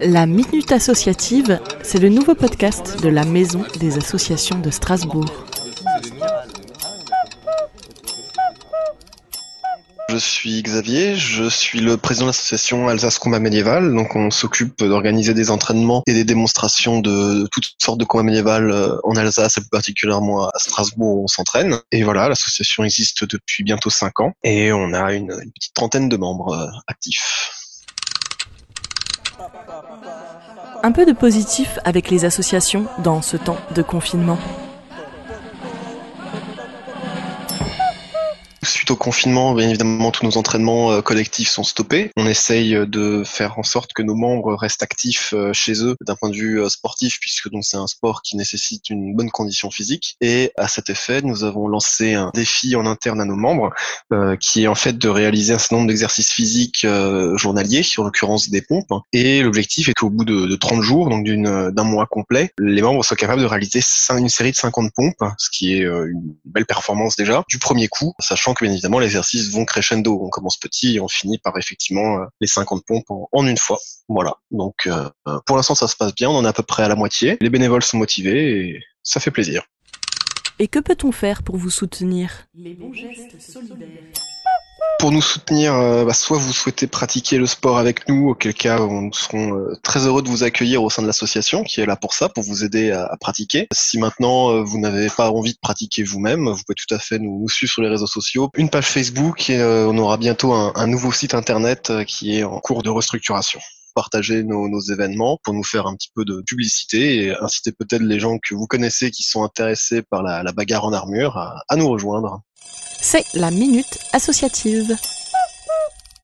La Minute Associative, c'est le nouveau podcast de la Maison des Associations de Strasbourg. Je suis Xavier, je suis le président de l'association Alsace Combat Médiéval. Donc, on s'occupe d'organiser des entraînements et des démonstrations de toutes sortes de combats médiéval euh, en Alsace et plus particulièrement à Strasbourg où on s'entraîne. Et voilà, l'association existe depuis bientôt cinq ans et on a une, une petite trentaine de membres euh, actifs. Un peu de positif avec les associations dans ce temps de confinement. Suite au confinement, bien évidemment, tous nos entraînements euh, collectifs sont stoppés. On essaye euh, de faire en sorte que nos membres restent actifs euh, chez eux d'un point de vue sportif, puisque donc c'est un sport qui nécessite une bonne condition physique. Et à cet effet, nous avons lancé un défi en interne à nos membres, qui est en fait de réaliser un certain nombre d'exercices physiques journaliers, en l'occurrence des pompes. Et l'objectif est qu'au bout de, de 30 jours, donc d'un mois complet, les membres soient capables de réaliser une série de 50 pompes, ce qui est une belle performance déjà, du premier coup, sachant que bien évidemment les exercices vont crescendo. On commence petit et on finit par effectivement euh, les 50 pompes en, une fois. Voilà. Donc euh, pour l'instant ça se passe bien, on en est à peu près à la moitié. Les bénévoles sont motivés et ça fait plaisir. Et que peut-on faire pour vous soutenir? Les bons gestes solidaires. Pour nous soutenir, euh, bah, soit vous souhaitez pratiquer le sport avec nous, auquel cas nous serons euh, très heureux de vous accueillir au sein de l'association qui est là pour ça, pour vous aider à, pratiquer. Si maintenant euh, vous n'avez pas envie de pratiquer vous-même, vous pouvez tout à fait nous, suivre sur les réseaux sociaux, une page Facebook et on aura bientôt un, nouveau site internet qui est en cours de restructuration partager nos, événements pour nous faire un petit peu de publicité et inciter peut-être les gens que vous connaissez qui sont intéressés par la, bagarre en armure à nous rejoindre. C'est la Minute Associative.